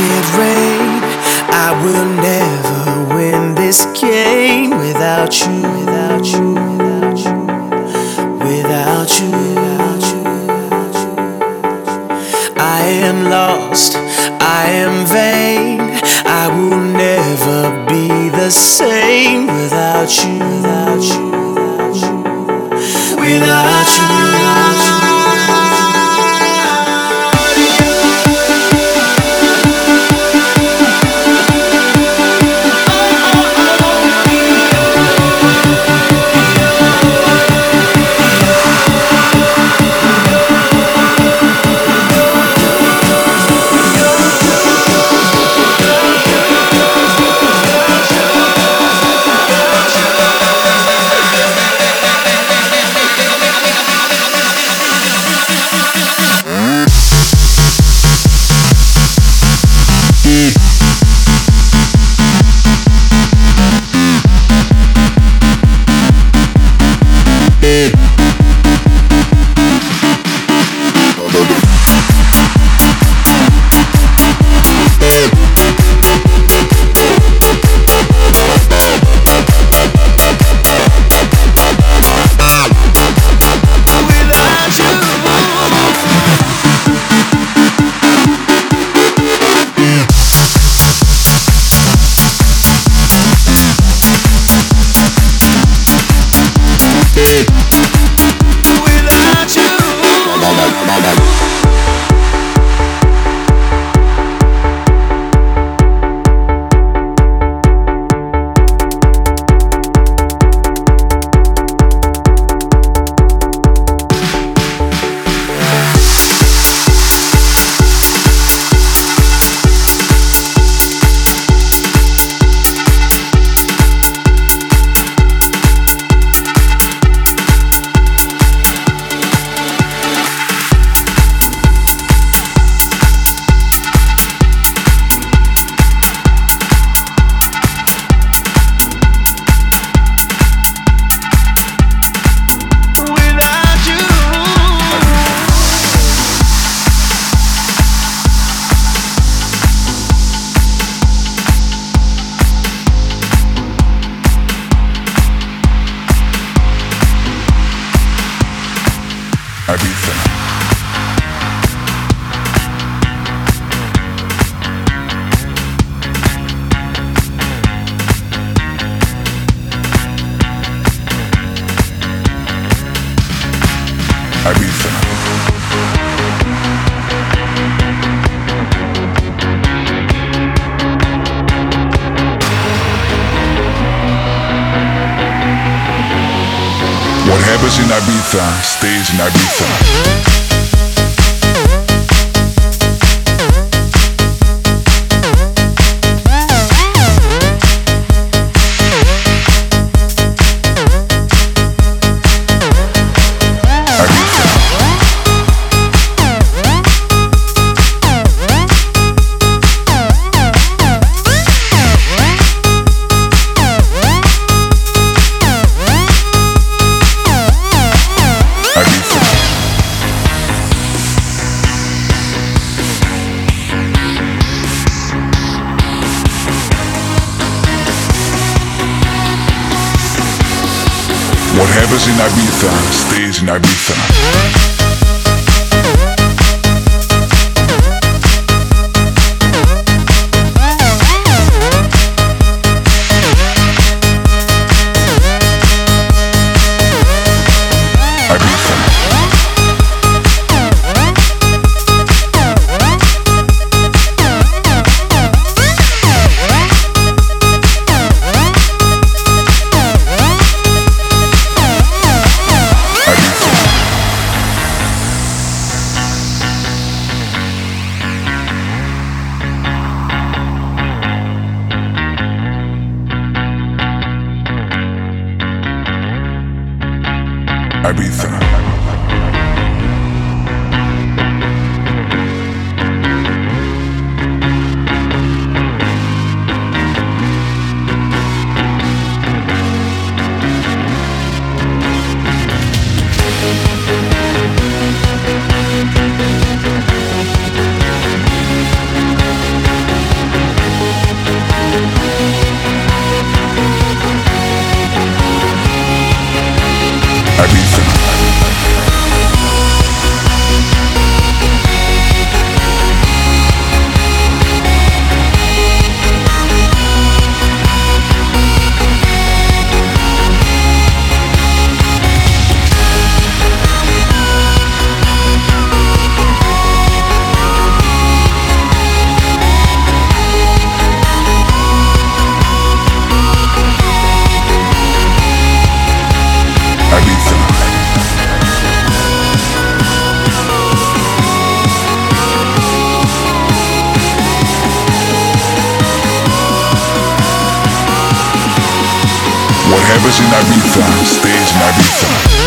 it rain. I will never win this game without you, without you, without you, without you, without you. I am lost, I am vain. I will never be the same without you, without you, without you, without you. Without you. What happens in Ibiza stays in Ibiza. Vibers in Ibiza, stage in Ibiza.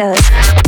goes.